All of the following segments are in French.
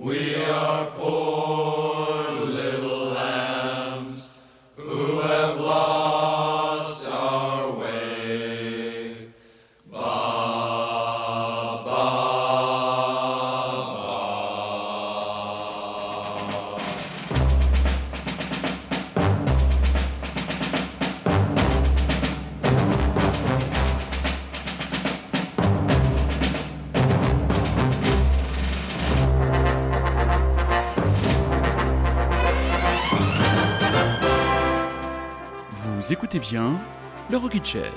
We are poor. Écoutez bien le Rockin' Chair.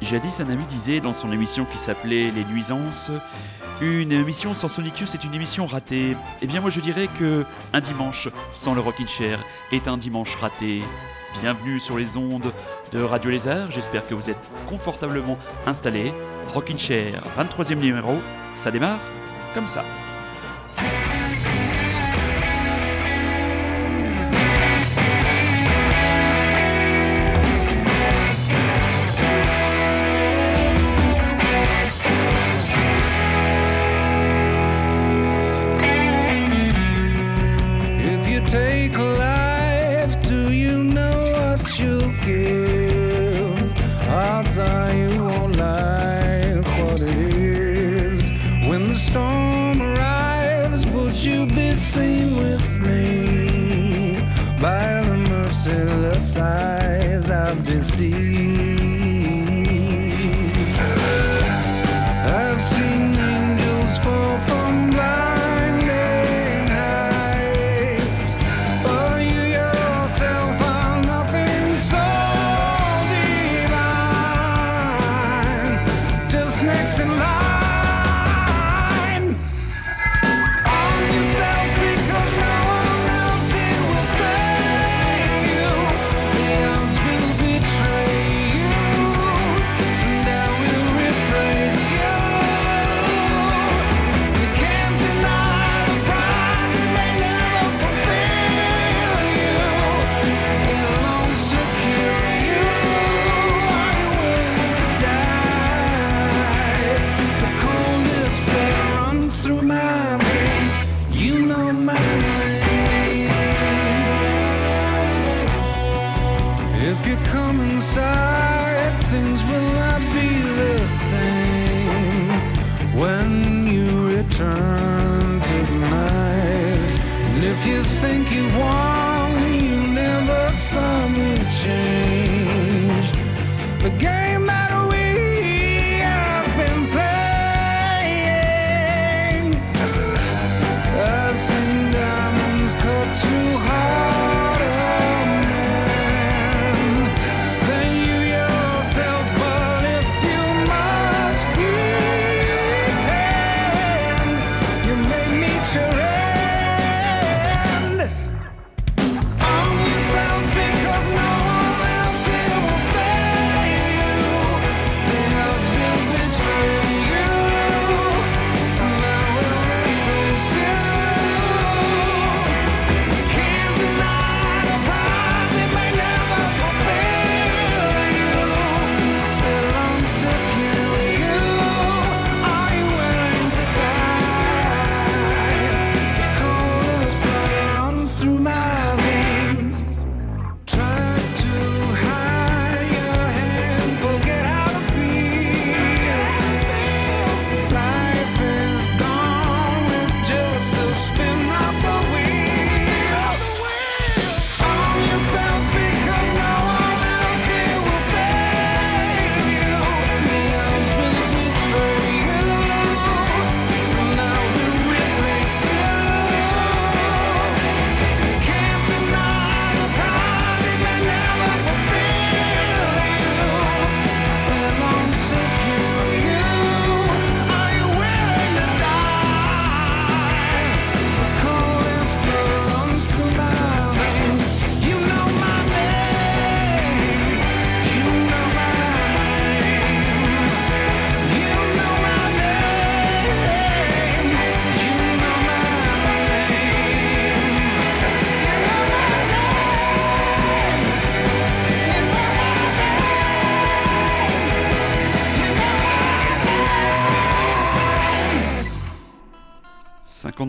Jadis, un ami disait dans son émission qui s'appelait Les Nuisances une émission sans Sonicus est une émission ratée. Eh bien, moi je dirais que un dimanche sans le Rockin' Chair est un dimanche raté. Bienvenue sur les ondes de Radio Lézard. J'espère que vous êtes confortablement installés. Rockin' Chair, 23e numéro. Ça démarre comme ça. see.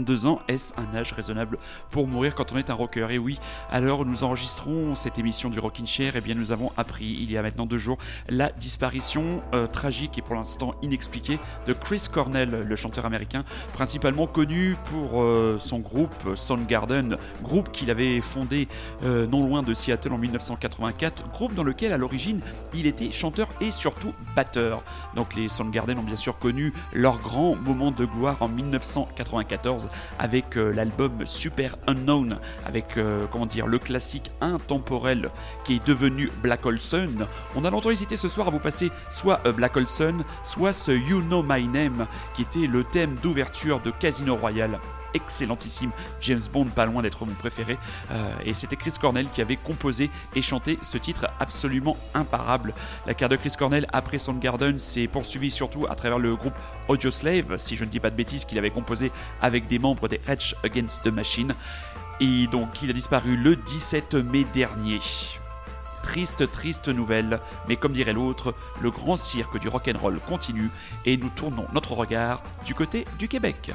52 ans, est-ce un âge raisonnable pour mourir quand on est un rocker? Et oui, alors nous enregistrons cette émission du Rockin' Chair, et eh bien nous avons appris il y a maintenant deux jours la disparition euh, tragique et pour l'instant inexpliquée de Chris Cornell, le chanteur américain, principalement connu pour euh, son groupe Soundgarden, groupe qu'il avait fondé euh, non loin de Seattle en 1984, groupe dans lequel à l'origine il était chanteur et surtout batteur. Donc les Soundgarden ont bien sûr connu leur grand moment de gloire en 1984 avec euh, l'album Super Unknown, avec euh, comment dire le classique intemporel qui est devenu Black Hole. On a longtemps hésité ce soir à vous passer soit euh, Black Hole Sun, soit ce You Know My Name qui était le thème d'ouverture de Casino Royale excellentissime James Bond, pas loin d'être mon préféré. Euh, et c'était Chris Cornell qui avait composé et chanté ce titre absolument imparable. La carrière de Chris Cornell après Soundgarden s'est poursuivie surtout à travers le groupe Audioslave, si je ne dis pas de bêtises, qu'il avait composé avec des membres des Edge Against the Machine. Et donc il a disparu le 17 mai dernier. Triste, triste nouvelle, mais comme dirait l'autre, le grand cirque du rock'n'roll continue et nous tournons notre regard du côté du Québec.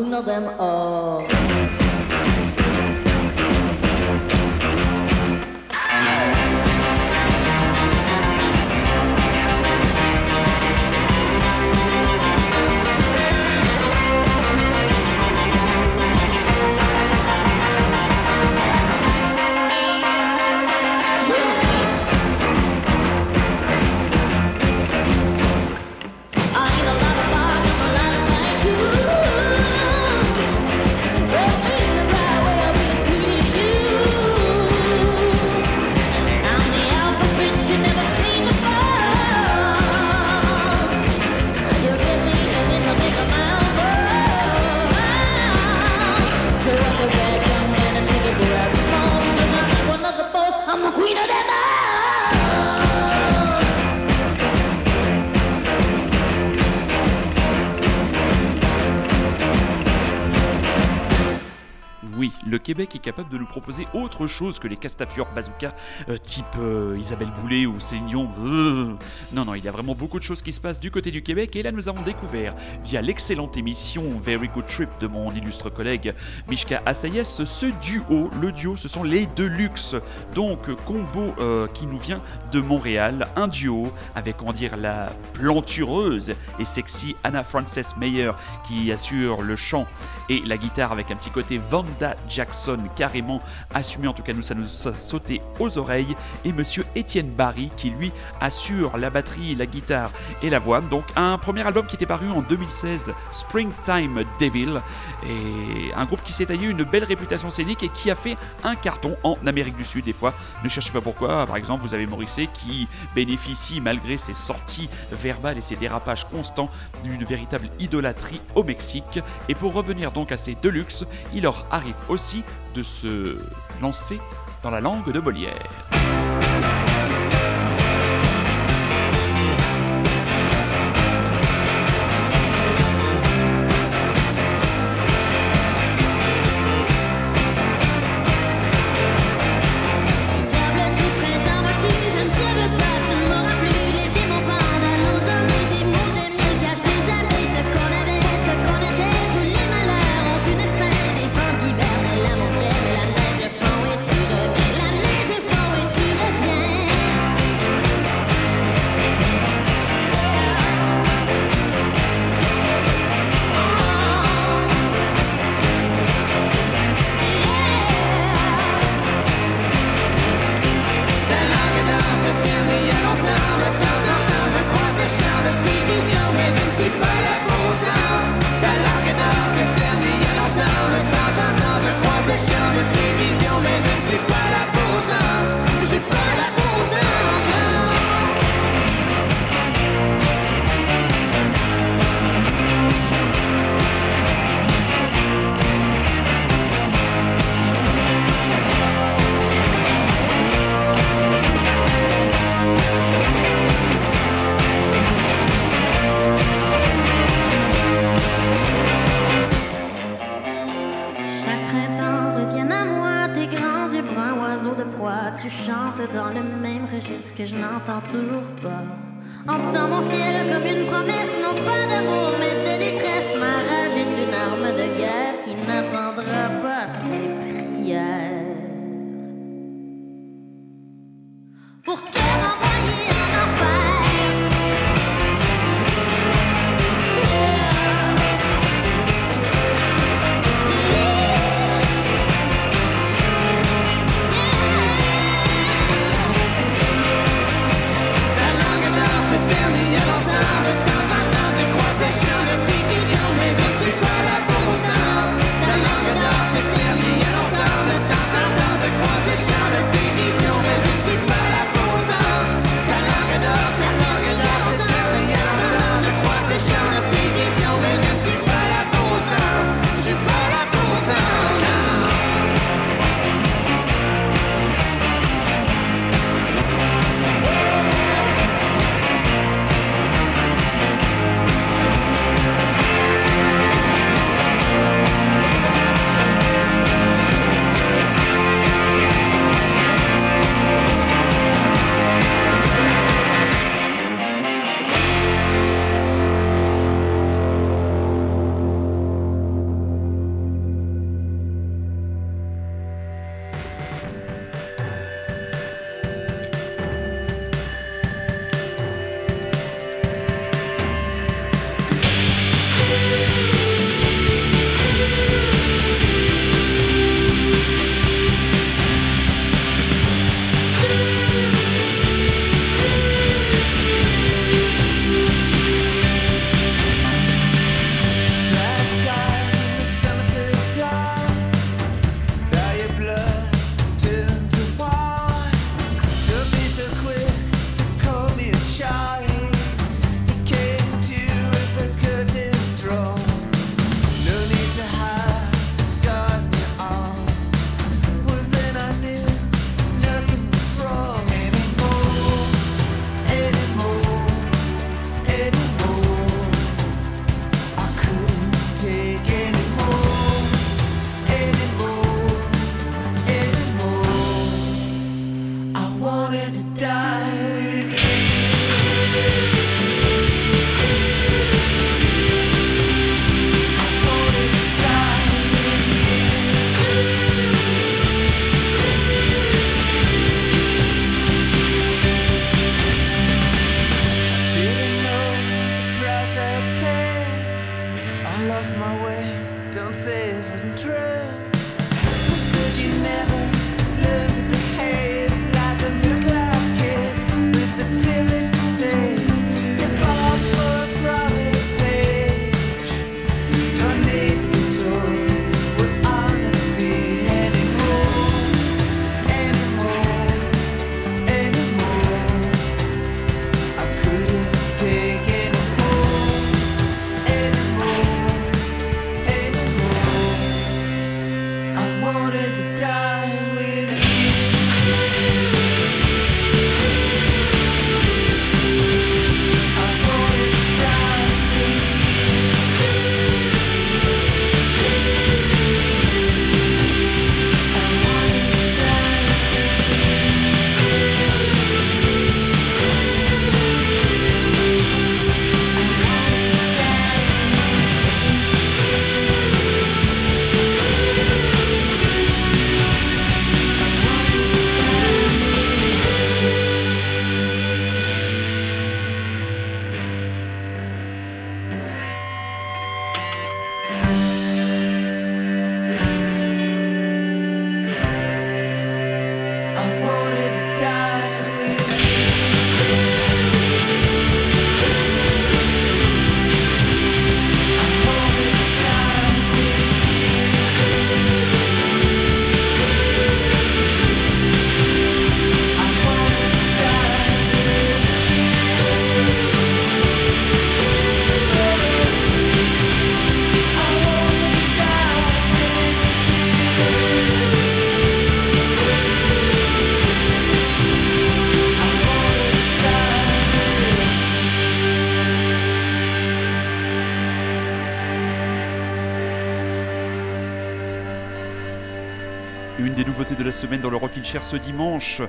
Bows. I'm the queen of them all. Le Québec est capable de nous proposer autre chose que les Castafiore Bazooka euh, type euh, Isabelle Boulay ou Céline. Euh. Non, non, il y a vraiment beaucoup de choses qui se passent du côté du Québec et là nous avons découvert via l'excellente émission Very Good Trip de mon illustre collègue Mishka Assayas ce duo. Le duo, ce sont les Deluxe. Donc, combo qui nous vient de Montréal. Un duo avec, comment dire, la plantureuse et sexy Anna Frances Meyer qui assure le chant et la guitare avec un petit côté Vanda Jackson carrément assumé. En tout cas, nous, ça nous a sauté aux oreilles. Et monsieur Étienne Barry qui lui assure la batterie, la guitare et la voix. Donc, un premier album qui était paru en 2016, Springtime Devil. Et un groupe qui s'est taillé une belle réputation scénique et qui a fait un carton en Amérique du Sud. Des fois, ne cherchez pas pourquoi. Par exemple, vous avez Morrissey qui bénéficie, malgré ses sorties verbales et ses dérapages constants, d'une véritable idolâtrie au Mexique. Et pour revenir donc à ces Deluxe, il leur arrive aussi de se lancer dans la langue de Molière. Obtends mon fiel comme une promesse, non pas d'amour, mais de détresse. Ma rage est une arme de guerre qui n'attendra pas tes prières. Semaine dans le Rockin' Chair ce dimanche.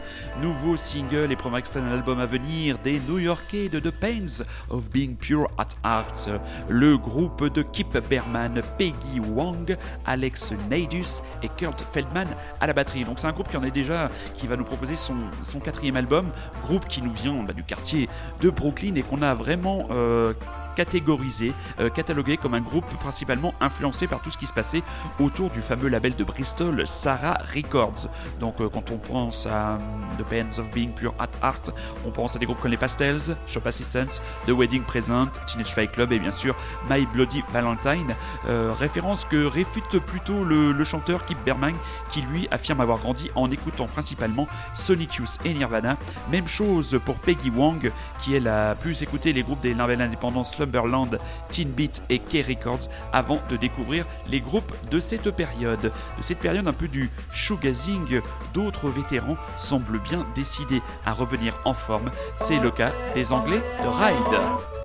Nouveau single et premier extrait d'un album à venir des New Yorkais de The Pains of Being Pure at Heart. Le groupe de Kip Berman, Peggy Wang, Alex Neidus et Kurt Feldman à la batterie. Donc c'est un groupe qui en est déjà, qui va nous proposer son, son quatrième album. Groupe qui nous vient bah, du quartier de Brooklyn et qu'on a vraiment euh, catégorisé, euh, catalogué comme un groupe principalement influencé par tout ce qui se passait autour du fameux label de Bristol, Sarah Records. Donc euh, quand on pense à euh, The Pains of Being Pure at Heart, on pense à des groupes comme les Pastels, Shop Assistance, The Wedding Present, Teenage Fight Club et bien sûr My Bloody Valentine. Euh, référence que réfute plutôt le, chanteur Kip Berman qui lui affirme avoir grandi en écoutant principalement Sonic Youth et Nirvana. Même chose pour Peggy Wang qui elle a plus écouté les groupes des labels indépendants Slumberland, Teen Beat et K-Records avant de découvrir les groupes de cette période. De cette période un peu du shoegazing, d'autres vétérans semblent bien décidés à revenir en forme. C'est le cas des Anglais de Ride.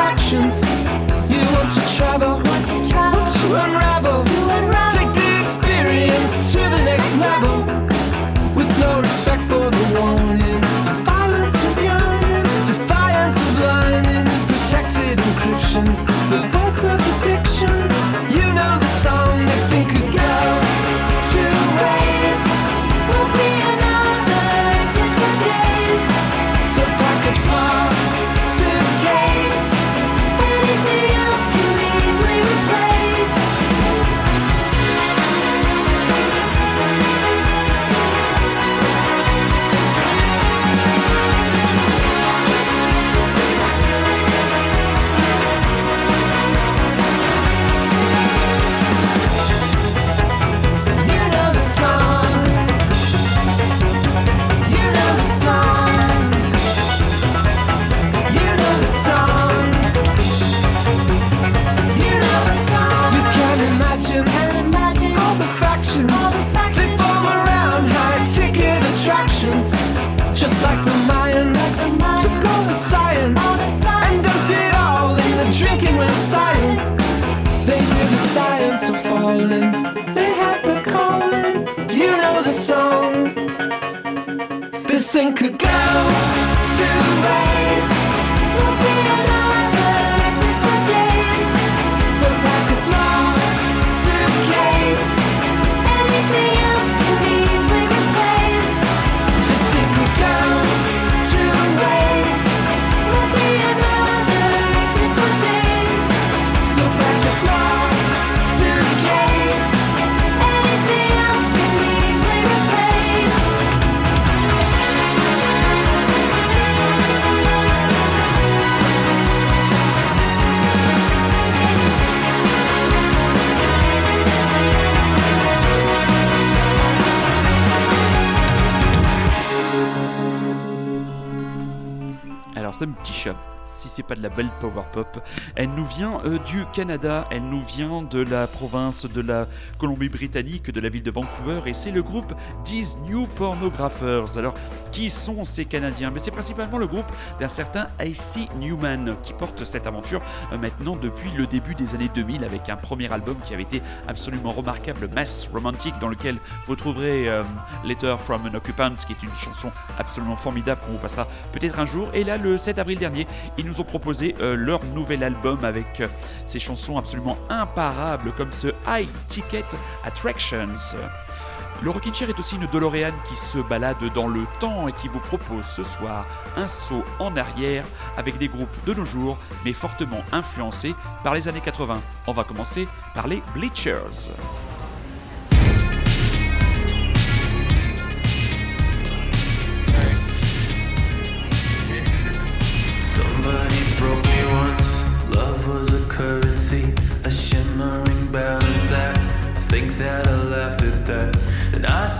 attractions. You want to travel. собирался petit chat si c'est pas de la belle power pop. Elle nous vient euh, du Canada, elle nous vient de la province de la Colombie-Britannique, de la ville de Vancouver, et c'est le groupe These New Pornographers. Alors, qui sont ces Canadiens? Mais c'est principalement le groupe d'un certain Icy Newman qui porte cette aventure euh, maintenant depuis le début des années 2000 avec un premier album qui avait été absolument remarquable, Mass Romantic, dans lequel vous trouverez euh, Letter from an Occupant, qui est une chanson absolument formidable qu'on vous passera peut-être un jour. Et là, le 7 avril avril dernier, ils nous ont proposé euh, leur nouvel album avec euh, ces chansons absolument imparables comme ce High Ticket Attractions. Le Rockin' Chair est aussi une DeLorean qui se balade dans le temps et qui vous propose ce soir un saut en arrière avec des groupes de nos jours, mais fortement influencés par les années 80. On va commencer par les Bleachers.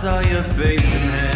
saw your face in hell.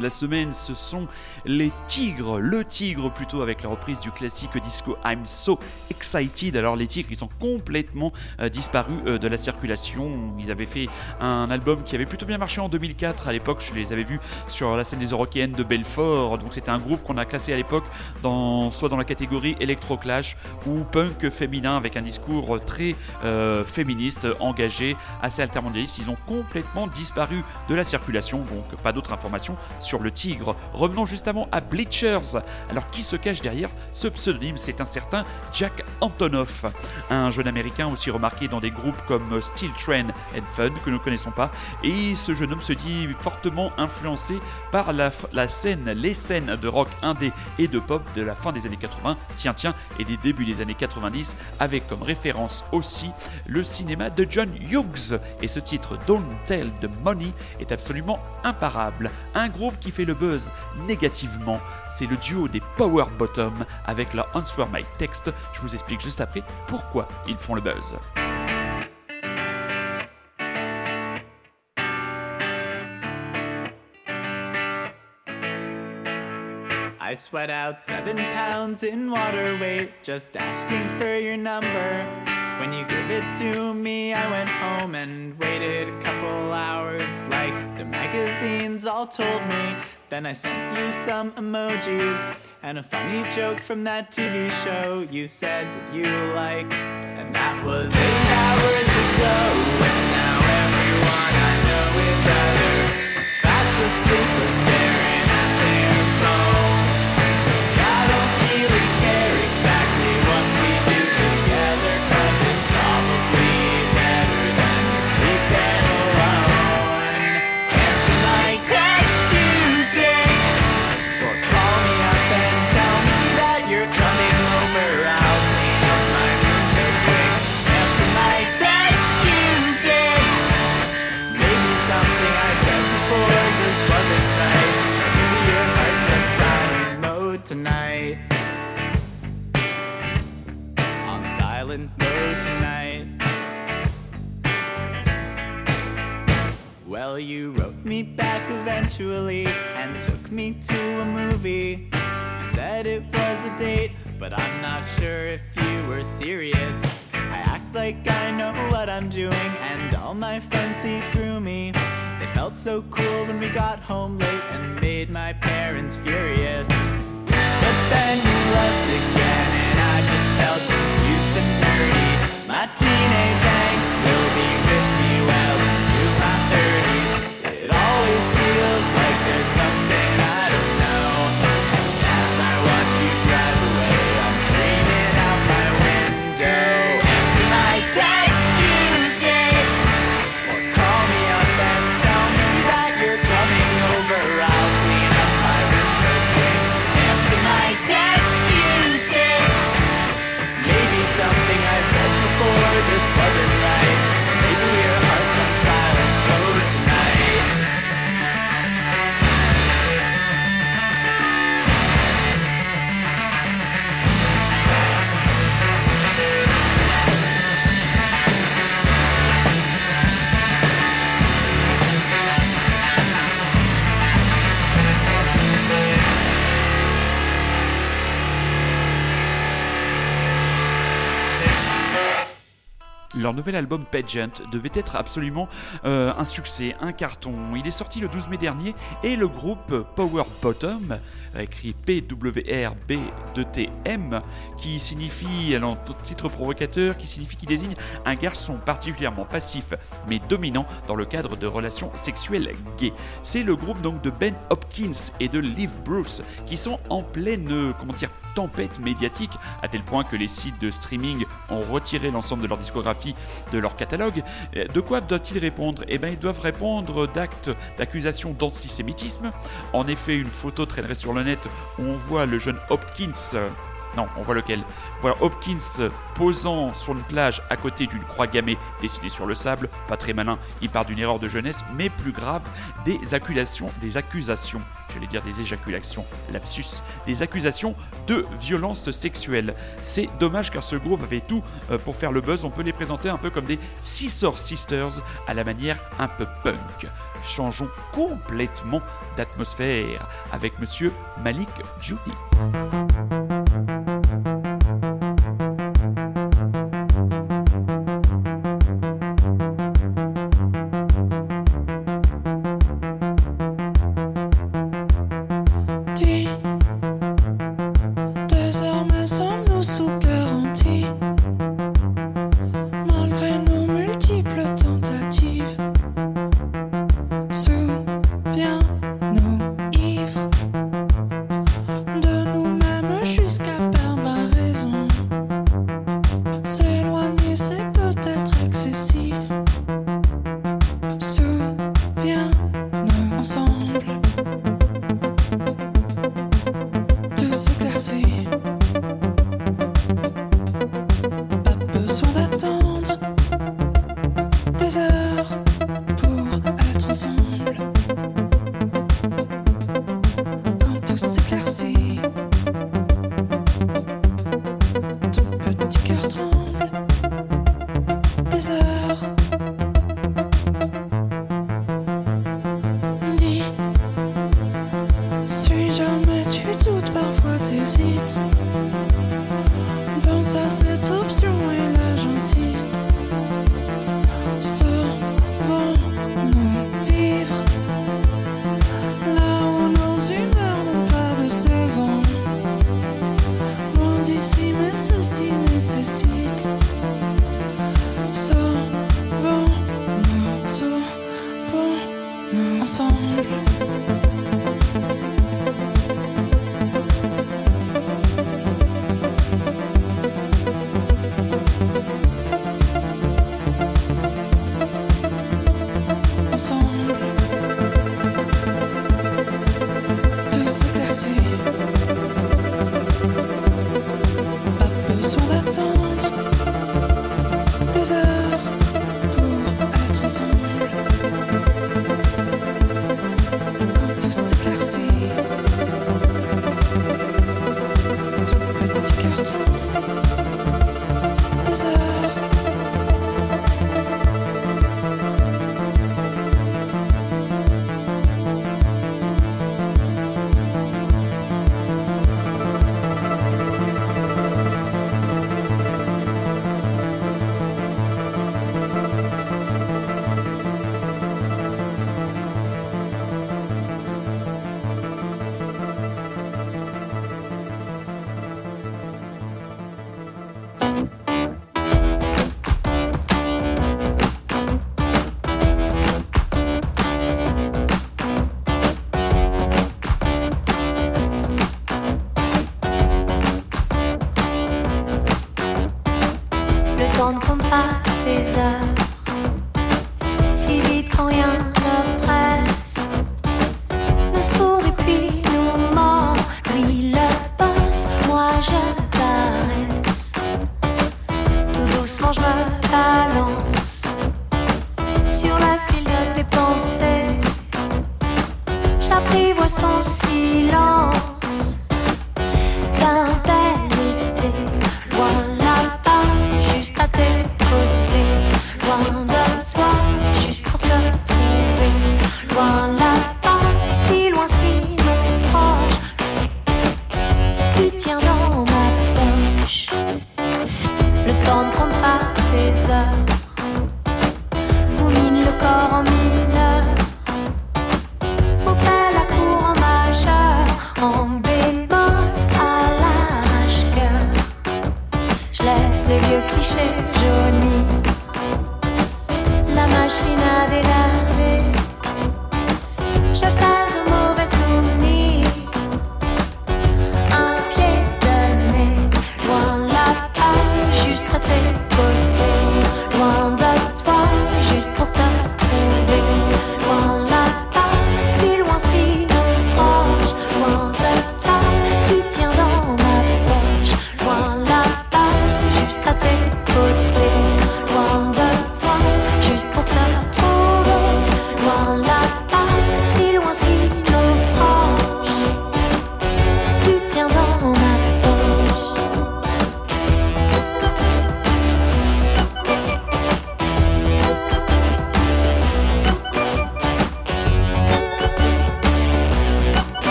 De la semaine, ce sont les Tigres, le Tigre plutôt avec la reprise du classique disco I'm So Excited. Alors les Tigres, ils sont complètement euh, disparus euh, de la circulation. Ils avaient fait un album qui avait plutôt bien marché en 2004. À l'époque, je les avais vus sur la scène des Eurokéennes de Belfort. Donc c'était un groupe qu'on a classé à l'époque dans, soit dans la catégorie électro-clash ou punk féminin avec un discours très euh, féministe, engagé, assez altermondialiste. Ils ont complètement disparu de la circulation. Donc pas d'autres informations sur le Tigre. Revenons justement à Bleachers. Alors qui se cache derrière ce pseudonyme? C'est un certain Jack Antonoff, un jeune américain aussi remarqué dans des groupes comme Steel Train and Fun que nous ne connaissons pas. Et ce jeune homme se dit fortement influencé par la, la scène, les scènes de rock indé et de pop de la fin des années 80, tiens tiens, et des débuts des années 90, avec comme référence aussi le cinéma de John Hughes. Et ce titre Don't Tell the Money est absolument imparable. Un groupe qui fait le buzz négativement, c'est le duo des Power Bottom avec leur Answer My Text. Je vous explique juste après pourquoi ils font le buzz. I sweat out seven pounds in water weight just asking for your number. When you gave it to me, I went home and waited a couple hours like the magazines all told me. Then I sent you some emojis and a funny joke from that TV show you said that you like. And that was eight hours ago. And now everyone I know is either fast asleep or staring Well, you wrote me back eventually and took me to a movie. You said it was a date, but I'm not sure if you were serious. I act like I know what I'm doing, and all my friends see through me. They felt so cool when we got home late and made my parents furious. But then you left again, and I just felt confused and nerdy. My teenage Leur nouvel album Pageant devait être absolument euh, un succès, un carton. Il est sorti le 12 mai dernier et le groupe Power Bottom, écrit P-W-R-B-2-T-M, qui signifie, alors titre provocateur, qui signifie qui désigne un garçon particulièrement passif mais dominant dans le cadre de relations sexuelles gays. C'est le groupe donc de Ben Hopkins et de Liv Bruce qui sont en pleine, comment dire, tempête médiatique, à tel point que les sites de streaming ont retiré l'ensemble de leur discographie de leur catalogue. Euh, De quoi doivent-ils répondre? Eh bien, ils doivent répondre d'actes d'accusations d'antisémitisme. En effet, une photo traînerait sur le net où on voit le jeune Hopkins. Non, on voit lequel. Voilà Hopkins euh, posant sur une plage à côté d'une croix gammée dessinée sur le sable. Pas très malin, il part d'une erreur de jeunesse, mais plus grave, des accusations, des accusations, j'allais dire des éjaculations, lapsus, des accusations de violence sexuelle. C'est dommage car ce groupe avait tout euh, pour faire le buzz. On peut les présenter un peu comme des Scissor Sisters à la manière un peu punk. changeons complètement d'atmosphère avec monsieur Malik Judy.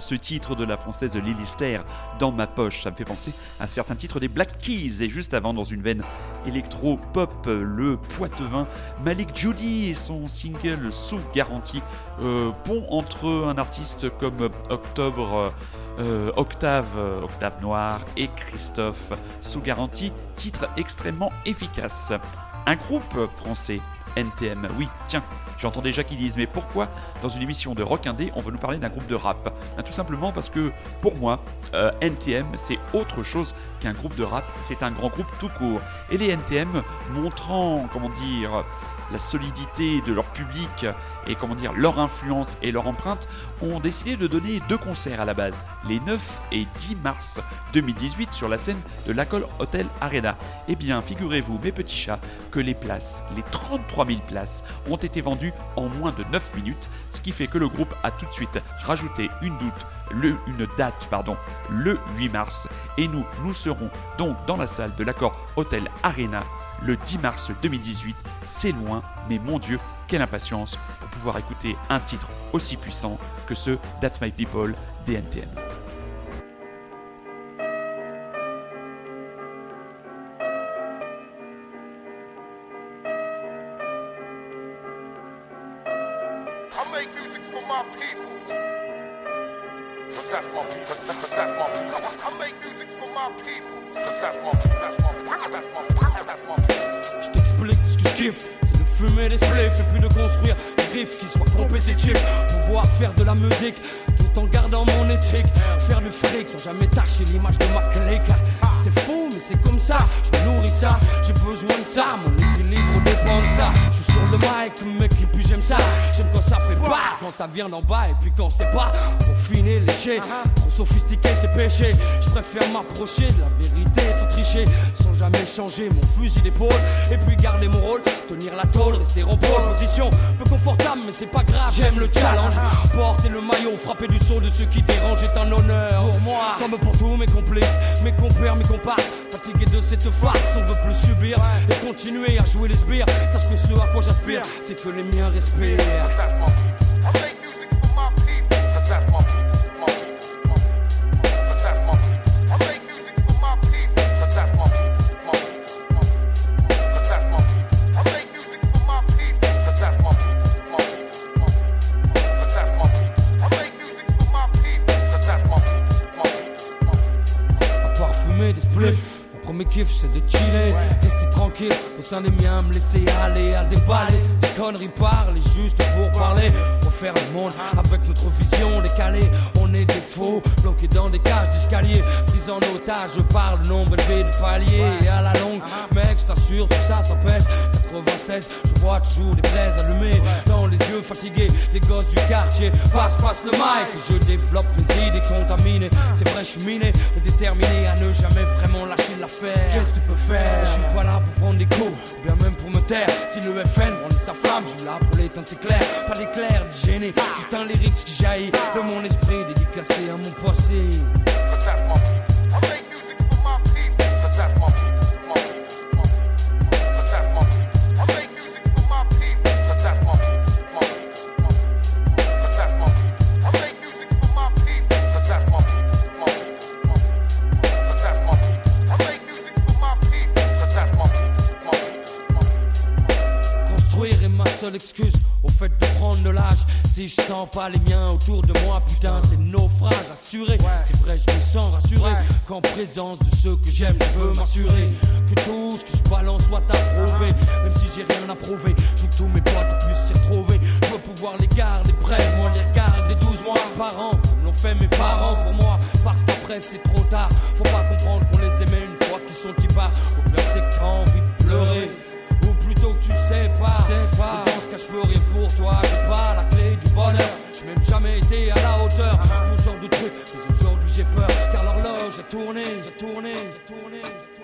Ce titre de la française Lilister, dans ma poche, ça me fait penser à certains titres des Black Keys. Et juste avant, dans une veine électro-pop, le poitevin Malik Judy et son single sous garantie, euh, pont entre un artiste comme Octobre, euh, Octave, euh, Octave Noir et Christophe sous garantie, titre extrêmement efficace. Un groupe français, NTM, oui, tiens, J'entends déjà qu'ils disent mais pourquoi dans une émission de rock indé on veut nous parler d'un groupe de rap? Ben, Tout simplement parce que pour moi euh, NTM c'est autre chose qu'un groupe de rap, c'est un grand groupe tout court. Et les NTM montrant comment dire la solidité de leur public et comment dire leur influence et leur empreinte ont décidé de donner deux concerts à la base, les 9 et 10 mars 2018 sur la scène de l'Acol Hotel Arena. Eh bien, figurez-vous, mes petits chats, que les places, les 33 000 places, ont été vendues en moins de 9 minutes, ce qui fait que le groupe a tout de suite rajouté une, date pardon, le 8 mars. Et nous, nous serons donc dans la salle de l'Accord Hotel Arena le 10 mars 2018. C'est loin, mais mon Dieu, quelle impatience pour pouvoir écouter un titre aussi puissant que ce That's My People des vient d'en bas et puis quand c'est pas. Trop finé, léché. Trop sophistiqué, c'est péché. Je préfère m'approcher de la vérité sans tricher. Sans jamais changer mon fusil d'épaule. Et puis garder mon rôle. Tenir la tôle, rester en pole position. Peu confortable, mais c'est pas grave. J'aime le challenge. Porter le maillot, frapper du saut de ceux qui dérangent est un honneur. Pour moi, comme pour tous mes complices, mes compères, mes comparses. Fatigué de cette farce, on veut plus subir et continuer à jouer les sbires. Sache que ce à quoi j'aspire, c'est que les miens respirent. Sein des miens, me laisser aller à déballer. Des conneries parler juste pour parler, refaire le monde avec notre vision décalée. On est des faux, bloqués dans des cages d'escalier, pris en otage par le nombre élevé de paliers. Et à la longue, mec, je t'assure, tout ça, ça pèse. 96, je vois toujours des braises allumées dans les yeux fatigués des gosses du quartier. Passe, passe le mic, je développe mes idées contaminées. C'est vrai, je suis miné, mais déterminé à ne jamais vraiment lâcher l'affaire. Qu'est-ce que tu peux faire? Je suis pas là pour prendre des coups, ou bien même pour me taire. Si le FN brandit sa flamme, je suis là pour l'éteindre, c'est clair. Pas d'éclair, ni gêné, juste un lyrique qui jaillit de mon esprit dédicacé à mon passé. D'excuses au fait de prendre de l'âge. Si je sens pas les miens autour de moi, putain, c'est naufrage assuré. C'est vrai, je me sens rassuré qu'en présence de ceux que j'aime, je veux m'assurer que tout ce que je balance soit approuvé. Même si j'ai rien à prouver, je veux que tous mes potes puissent s'y retrouver. Je veux pouvoir les garder près, moi les regarder 12 mois par an, comme l'ont fait mes parents pour moi. Parce qu'après c'est trop tard, faut pas comprendre qu'on les aimait une fois qu'ils sont qui part. Au pire, c'est que t'as envie de pleurer. Ou plutôt que tu sais pas, sais pas. Je rien pour toi. J'ai pas la clé du bonheur. J'ai même jamais été à la hauteur de ce genre de truc. Mais aujourd'hui, j'ai peur car l'horloge a tourné, j'ai tourné, j'ai tourné, j'ai tourné,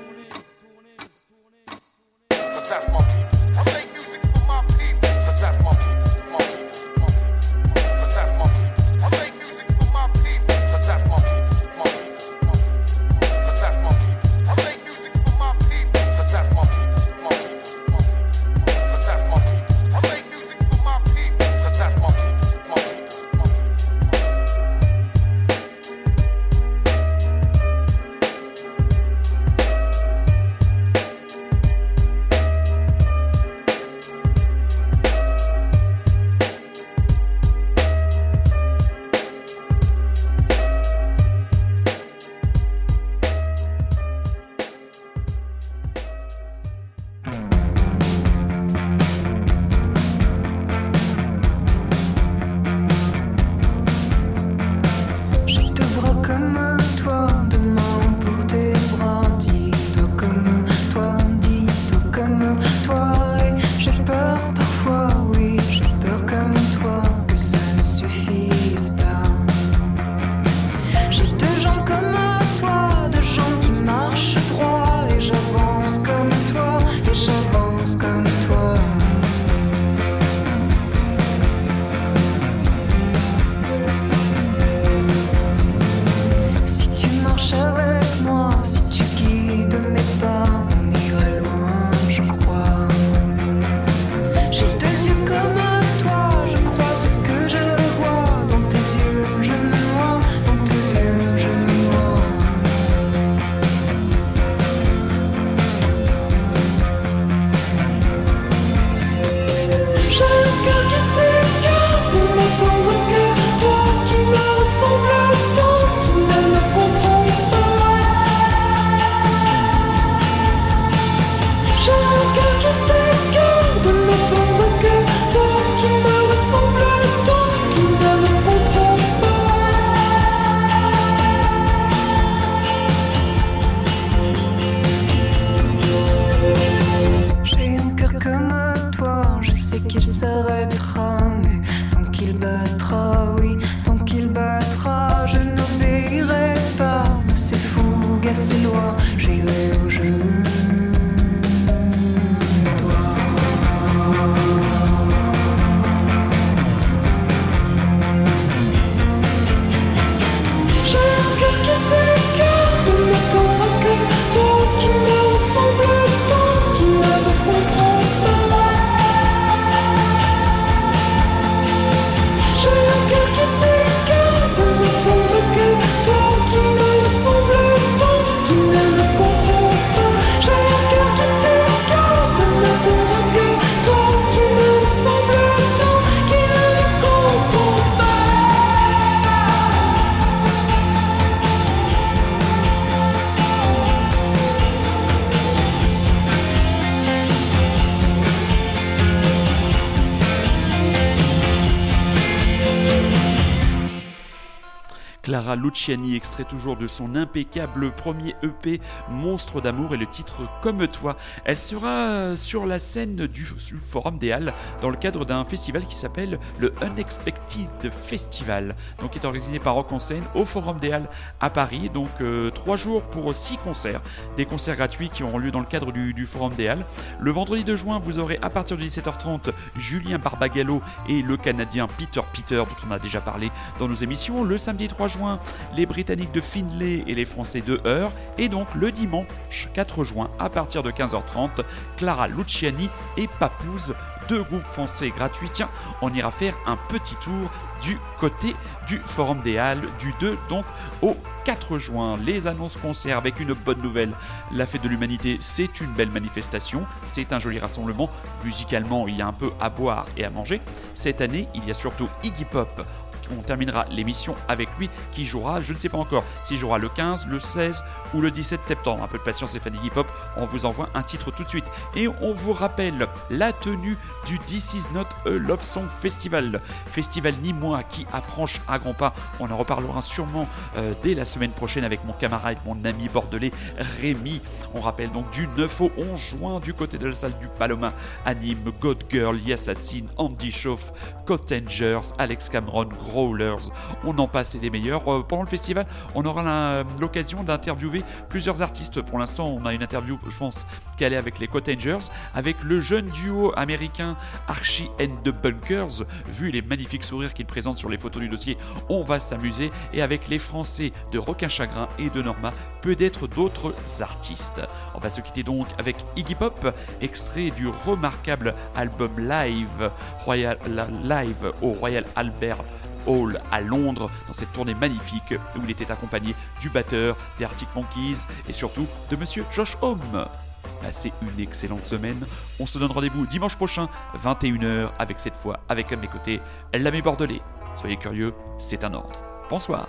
Luciani, extrait toujours de son impeccable premier EP Monstre d'amour et le titre Comme toi. Elle sera sur la scène du Forum des Halles dans le cadre d'un festival qui s'appelle le Unexpected Festival, donc qui est organisé par Rock en scène au Forum des Halles à Paris. Donc euh, trois jours pour six concerts, des concerts gratuits qui auront lieu dans le cadre du, du Forum des Halles. Le vendredi 2 juin, vous aurez à partir de 17h30 Julien Barbagallo et le Canadien Peter Peter dont on a déjà parlé dans nos émissions. Le samedi 3 juin, juin, les Britanniques de Findlay et les Français de Heure. Et donc le dimanche 4 juin, à partir de 15h30, Clara Luciani et Papouze deux groupes français gratuits. Tiens, on ira faire un petit tour du côté du Forum des Halles du 2 donc au 4 juin. Les annonces concerts avec une bonne nouvelle. La fête de l'humanité, c'est une belle manifestation, c'est un joli rassemblement. Musicalement, il y a un peu à boire et à manger. Cette année, il y a surtout Iggy Pop. On terminera l'émission avec lui qui jouera, je ne sais pas encore s'il jouera le 15, le 16 ou le 17 septembre. Un peu de patience, Stéphanie Iggy Pop, on vous envoie un titre tout de suite. Et on vous rappelle la tenue du This Is Not a Love Song Festival. Festival Nîmois qui approche à grands pas. On en reparlera sûrement euh, dès la semaine prochaine avec mon camarade, mon ami bordelais Rémi. On rappelle donc du 9 au 11 juin du côté de la salle du Paloma anime God Girl, Yassassin, Andy Schoff, Cottengers, Alex Cameron, On en passe et des meilleurs. Euh, pendant le festival, on aura la- l'occasion d'interviewer plusieurs artistes. Pour l'instant, on a une interview, je pense, qui allait avec les Cottengers, avec le jeune duo américain Archie and the Bunkers. Vu les magnifiques sourires qu'ils présentent sur les photos du dossier, on va s'amuser. Et avec les Français de Requin Chagrin et de Norma, peut-être d'autres artistes. On va se quitter donc avec Iggy Pop, extrait du remarquable album live, Royal Live au Royal Albert Hall à Londres dans cette tournée magnifique où il était accompagné du batteur des Arctic Monkeys et surtout de Monsieur Josh Homme. Passez une excellente semaine. On se donne rendez-vous dimanche prochain, 21h, avec cette fois, avec à mes côtés, l'ami bordelais. Soyez curieux, c'est un ordre. Bonsoir.